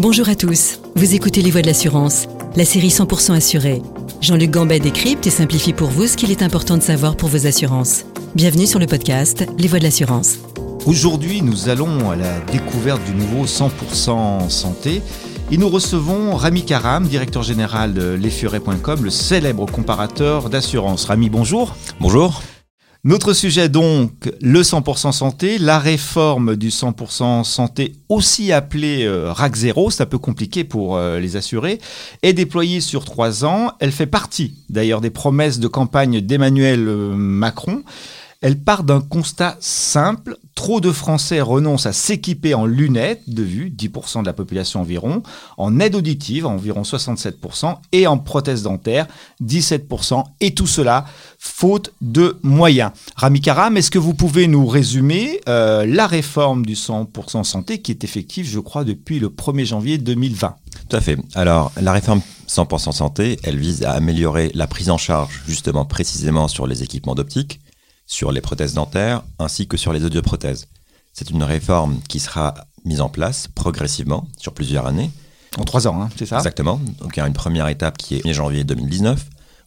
Bonjour à tous, vous écoutez Les Voix de l'assurance, la série 100% assurée. Jean-Luc Gambet décrypte et simplifie pour vous ce qu'il est important de savoir pour vos assurances. Bienvenue sur le podcast Les Voix de l'assurance. Aujourd'hui, nous allons à la découverte du nouveau 100% santé et nous recevons Rami Karam, directeur général de lesfurets.com, le célèbre comparateur d'assurance. Rami, bonjour. Bonjour. Notre sujet donc, le 100% santé, la réforme du 100% santé, aussi appelé euh, RAC 0, c'est un peu compliqué pour euh, les assurés, est déployée sur trois ans. Elle fait partie d'ailleurs des promesses de campagne d'Emmanuel euh, Macron. Elle part d'un constat simple. Trop de Français renoncent à s'équiper en lunettes de vue, 10% de la population environ, en aide auditive, environ 67%, et en prothèse dentaire, 17%. Et tout cela, faute de moyens. Rami Karam, est-ce que vous pouvez nous résumer euh, la réforme du 100% santé qui est effective, je crois, depuis le 1er janvier 2020 Tout à fait. Alors, la réforme 100% santé, elle vise à améliorer la prise en charge, justement, précisément sur les équipements d'optique sur les prothèses dentaires ainsi que sur les audioprothèses. C'est une réforme qui sera mise en place progressivement sur plusieurs années. En trois ans, hein, c'est ça? Exactement. Donc il y a une première étape qui est 1er janvier 2019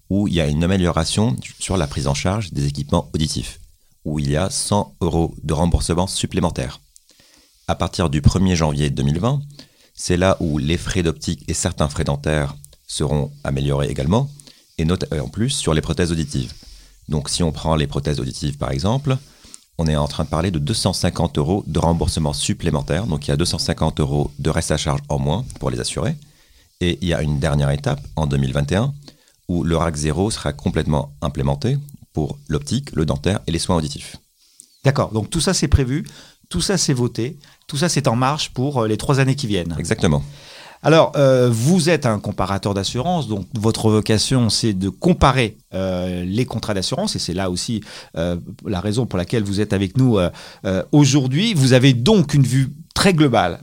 où il y a une amélioration sur la prise en charge des équipements auditifs, où il y a 100 euros de remboursement supplémentaire. À partir du 1er janvier 2020, c'est là où les frais d'optique et certains frais dentaires seront améliorés également, et en plus sur les prothèses auditives. Donc si on prend les prothèses auditives par exemple, on est en train de parler de 250 euros de remboursement supplémentaire. Donc il y a 250 euros de reste à charge en moins pour les assurés. Et il y a une dernière étape en 2021 où le RAC 0 sera complètement implémenté pour l'optique, le dentaire et les soins auditifs. D'accord, donc tout ça c'est prévu, tout ça c'est voté, tout ça c'est en marche pour euh, les trois années qui viennent. Exactement. Alors, euh, vous êtes un comparateur d'assurance, donc votre vocation, c'est de comparer euh, les contrats d'assurance, et c'est là aussi euh, la raison pour laquelle vous êtes avec nous aujourd'hui. Vous avez donc une vue très globale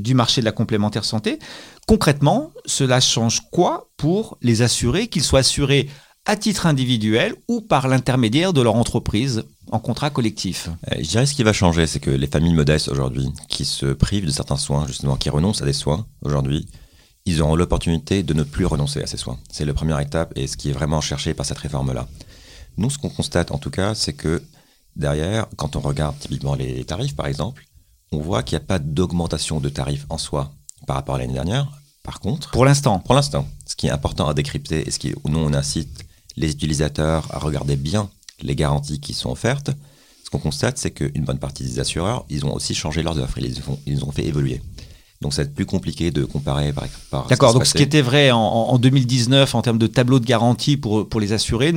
du marché de la complémentaire santé. Concrètement, cela change quoi pour les assurés, qu'ils soient assurés à titre individuel ou par l'intermédiaire de leur entreprise? En contrat collectif euh, Je dirais ce qui va changer, c'est que les familles modestes aujourd'hui, qui se privent de certains soins, justement, qui renoncent à des soins aujourd'hui, ils auront l'opportunité de ne plus renoncer à ces soins. C'est la première étape et ce qui est vraiment cherché par cette réforme-là. Nous, ce qu'on constate en tout cas, c'est que derrière, quand on regarde typiquement les tarifs par exemple, on voit qu'il n'y a pas d'augmentation de tarifs en soi par rapport à l'année dernière. Par contre, pour l'instant, pour l'instant, ce qui est important à décrypter et ce qui, nous on incite les utilisateurs à regarder bien les garanties qui sont offertes, ce qu'on constate, c'est qu'une bonne partie des assureurs, ils ont aussi changé leurs offres, ils les ont, fait évoluer. Donc ça va être plus compliqué de comparer par, par D'accord, donc ce qui était vrai en, 2019 en termes de tableau de garantie pour, pour les assurés,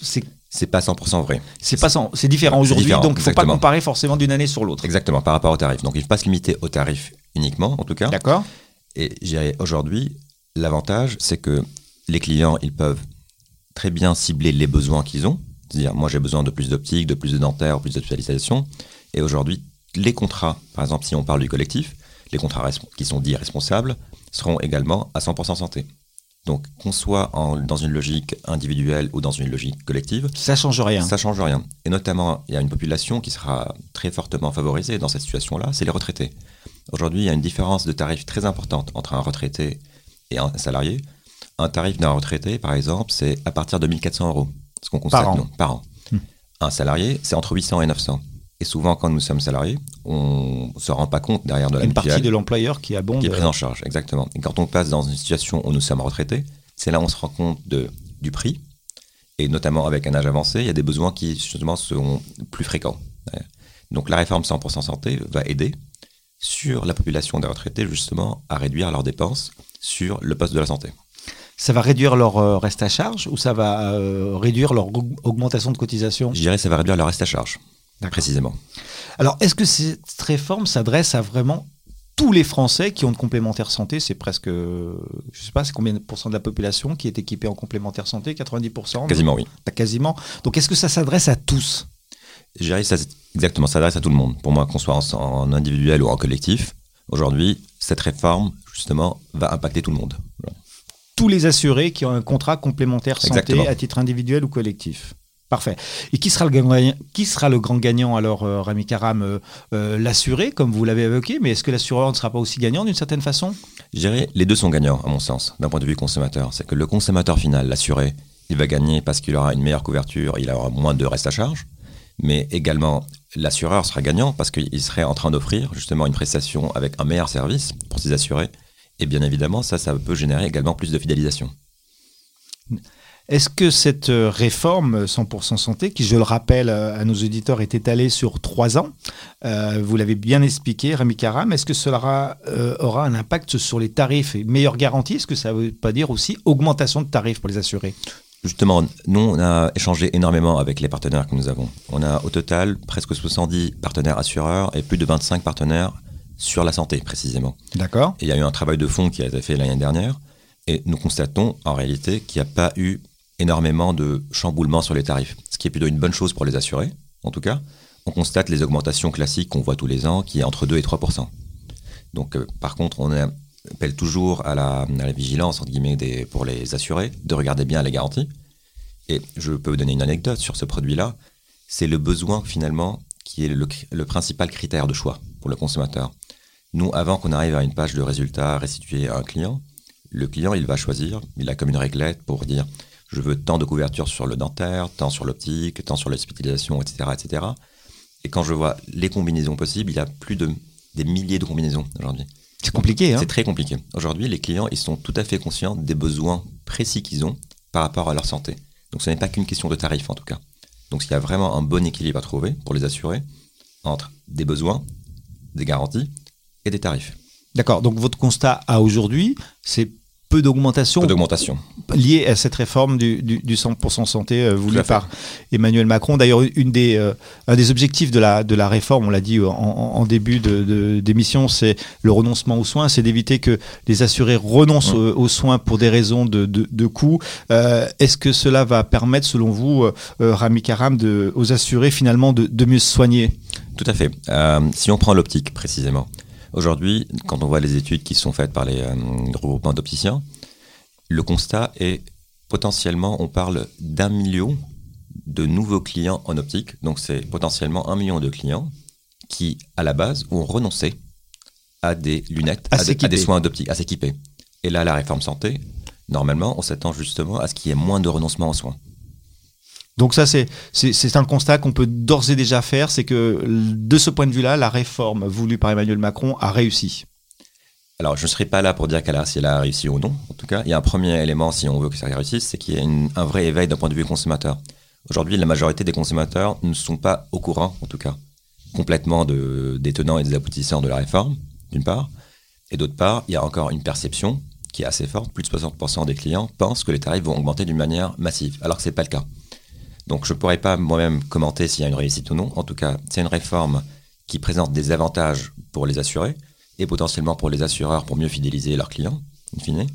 c'est c'est pas 100% vrai. C'est pas c'est différent aujourd'hui, donc il ne faut pas comparer forcément d'une année sur l'autre. Exactement, par rapport au tarif. Donc il ne faut pas se limiter au tarif uniquement, en tout cas. D'accord. Et aujourd'hui, l'avantage, c'est que les clients, ils peuvent très bien cibler les besoins qu'ils ont. C'est-à-dire, moi j'ai besoin de plus d'optique, de plus de dentaire, plus d'hospitalisation. Et aujourd'hui, les contrats, par exemple, si on parle du collectif, les contrats qui sont dits responsables seront également à 100% santé. Donc, qu'on soit dans une logique individuelle ou dans une logique collective, ça change rien. Ça change rien. Et notamment, il y a une population qui sera très fortement favorisée dans cette situation-là, c'est les retraités. Aujourd'hui, il y a une différence de tarif très importante entre un retraité et un salarié. Un tarif d'un retraité, par exemple, c'est à partir de 1400 euros. Ce qu'on constate, par an. par an. Hmm. Un salarié, c'est entre 800 et 900. Et souvent, quand nous sommes salariés, on ne se rend pas compte derrière de la Une partie de l'employeur qui abonde. Qui est prise en charge, exactement. Et quand on passe dans une situation où nous sommes retraités, c'est là où on se rend compte de, du prix. Et notamment avec un âge avancé, il y a des besoins qui, justement, seront plus fréquents. Donc la réforme 100% santé va aider sur la population des retraités, justement, à réduire leurs dépenses sur le poste de la santé ça va réduire leur euh, reste à charge ou ça va euh, réduire leur augmentation de cotisation? Je dirais que ça va réduire leur reste à charge, précisément. Alors, est-ce que cette réforme s'adresse à vraiment tous les Français qui ont de complémentaire santé? C'est presque, je sais pas, c'est combien de pourcents de la population qui est équipée en complémentaire santé? 90% Quasiment, oui. Quasiment. Donc, est-ce que ça s'adresse à tous? Je dirais que ça, exactement, ça s'adresse à tout le monde. Pour moi, qu'on soit en, individuel ou en collectif, aujourd'hui, cette réforme, justement, va impacter tout le monde tous les assurés qui ont un contrat complémentaire santé à titre individuel ou collectif. Parfait. Et qui sera le, gagnant, qui sera le grand gagnant alors, euh, Rami Karam euh, euh, L'assuré, comme vous l'avez évoqué, mais est-ce que l'assureur ne sera pas aussi gagnant d'une certaine façon? Je dirais les deux sont gagnants, à mon sens, d'un point de vue consommateur. C'est que le consommateur final, l'assuré, il va gagner parce qu'il aura une meilleure couverture, il aura moins de reste à charge, mais également l'assureur sera gagnant parce qu'il serait en train d'offrir justement une prestation avec un meilleur service pour ses assurés. Et bien évidemment, ça, ça peut générer également plus de fidélisation. Est-ce que cette euh, réforme 100% santé, qui je le rappelle euh, à nos auditeurs, est étalée sur trois ans, euh, vous l'avez bien expliqué, Rémi Karam, est-ce que cela aura un impact sur les tarifs et meilleure garantie Est-ce que ça ne veut pas dire aussi augmentation de tarifs pour les assurés? Justement, nous, on a échangé énormément avec les partenaires que nous avons. On a au total presque 70 partenaires assureurs et plus de 25 partenaires sur la santé, précisément. D'accord. il y a eu un travail de fond qui a été fait l'année dernière. Et nous constatons en réalité qu'il n'y a pas eu énormément de chamboulements sur les tarifs, ce qui est plutôt une bonne chose pour les assurés, en tout cas. On constate les augmentations classiques qu'on voit tous les ans, qui est entre 2 et 3% Donc, euh, par contre, on appelle toujours à la, vigilance, entre guillemets, des, pour les assurés, de regarder bien les garanties. Et je peux vous donner une anecdote sur ce produit-là. C'est le besoin, finalement, qui est le, le, principal critère de choix pour le consommateur. Nous, avant qu'on arrive à une page de résultats restituée à un client, le client, il va choisir, il a comme une réglette pour dire je veux tant de couverture sur le dentaire, tant sur l'optique, tant sur l'hospitalisation, etc., etc. Et quand je vois les combinaisons possibles, il y a plus de des milliers de combinaisons aujourd'hui. C'est compliqué, hein C'est très compliqué. Aujourd'hui, les clients, ils sont tout à fait conscients des besoins précis qu'ils ont par rapport à leur santé. Donc ce n'est pas qu'une question de tarif, en tout cas. Donc il y a vraiment un bon équilibre à trouver pour les assurer entre des besoins, des garanties et des tarifs. D'accord. Donc votre constat à aujourd'hui, c'est peu d'augmentation. d'augmentation. Liée à cette réforme du, 100% santé euh, voulue par Emmanuel Macron. D'ailleurs, une des, euh, un des objectifs de la, de la réforme, on l'a dit en, début d'émission, de, c'est le renoncement aux soins, c'est d'éviter que les assurés renoncent mmh. aux, soins pour des raisons de, de, coût. Euh, est-ce que cela va permettre, selon vous, Rami Karam, de, aux assurés finalement de, mieux se soigner? Tout à fait. si on prend l'optique précisément, Aujourd'hui, quand on voit les études qui sont faites par les euh, regroupements d'opticiens, le constat est potentiellement, on parle d'un million de nouveaux clients en optique. Donc c'est potentiellement un million de clients qui, à la base, ont renoncé à des lunettes, à, des, soins d'optique, à s'équiper. Et là, la réforme santé, normalement, on s'attend justement à ce qu'il y ait moins de renoncement aux soins. Donc ça, c'est un constat qu'on peut d'ores et déjà faire, c'est que de ce point de vue-là, la réforme voulue par Emmanuel Macron a réussi. Alors, je ne serai pas là pour dire qu'elle a, si a réussi ou non. En tout cas, il y a un premier élément, si on veut que ça réussisse, c'est qu'il y a un vrai éveil d'un point de vue consommateur. Aujourd'hui, la majorité des consommateurs ne sont pas au courant, en tout cas, complètement de, des tenants et des aboutissants de la réforme, d'une part. Et d'autre part, il y a encore une perception qui est assez forte. Plus de 60% des clients pensent que les tarifs vont augmenter d'une manière massive, alors que ce n'est pas le cas. Donc je ne pourrais pas moi-même commenter s'il y a une réussite ou non. En tout cas, c'est une réforme qui présente des avantages pour les assurés et potentiellement pour les assureurs pour mieux fidéliser leurs clients, in fine.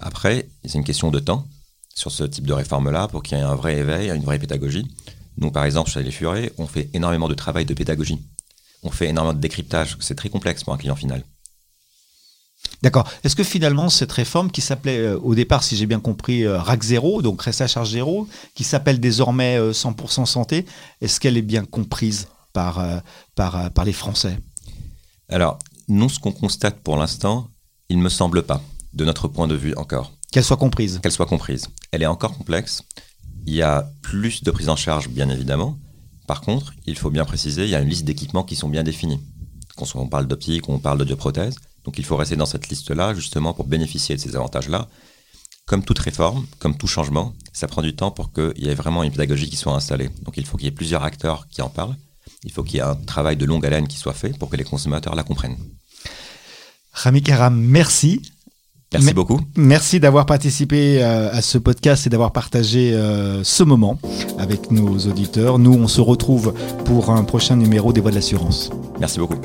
Après, c'est une question de temps sur ce type de réforme-là pour qu'il y ait un vrai éveil, une vraie pédagogie. Nous, par exemple, chez les Furets, on fait énormément de travail de pédagogie. On fait énormément de décryptage. C'est très complexe pour un client final. D'accord. Est-ce que finalement cette réforme qui s'appelait euh, au départ, si j'ai bien compris, euh, RAC 0, donc reste à charge zéro, qui s'appelle désormais 100% euh, santé, est-ce qu'elle est bien comprise par, par, par les Français? Alors, nous, ce qu'on constate pour l'instant, il ne me semble pas, de notre point de vue encore. Qu'elle soit comprise. Qu'elle soit comprise. Elle est encore complexe. Il y a plus de prise en charge, bien évidemment. Par contre, il faut bien préciser, il y a une liste d'équipements qui sont bien définis. Quand on parle d'optique, on parle de prothèse. Donc il faut rester dans cette liste-là justement pour bénéficier de ces avantages-là. Comme toute réforme, comme tout changement, ça prend du temps pour qu'il y ait vraiment une pédagogie qui soit installée. Donc il faut qu'il y ait plusieurs acteurs qui en parlent. Il faut qu'il y ait un travail de longue haleine qui soit fait pour que les consommateurs la comprennent. Rami Karam, merci. Merci beaucoup. Merci d'avoir participé euh, à ce podcast et d'avoir partagé euh, ce moment avec nos auditeurs. Nous, on se retrouve pour un prochain numéro des Voix de l'assurance. Merci beaucoup.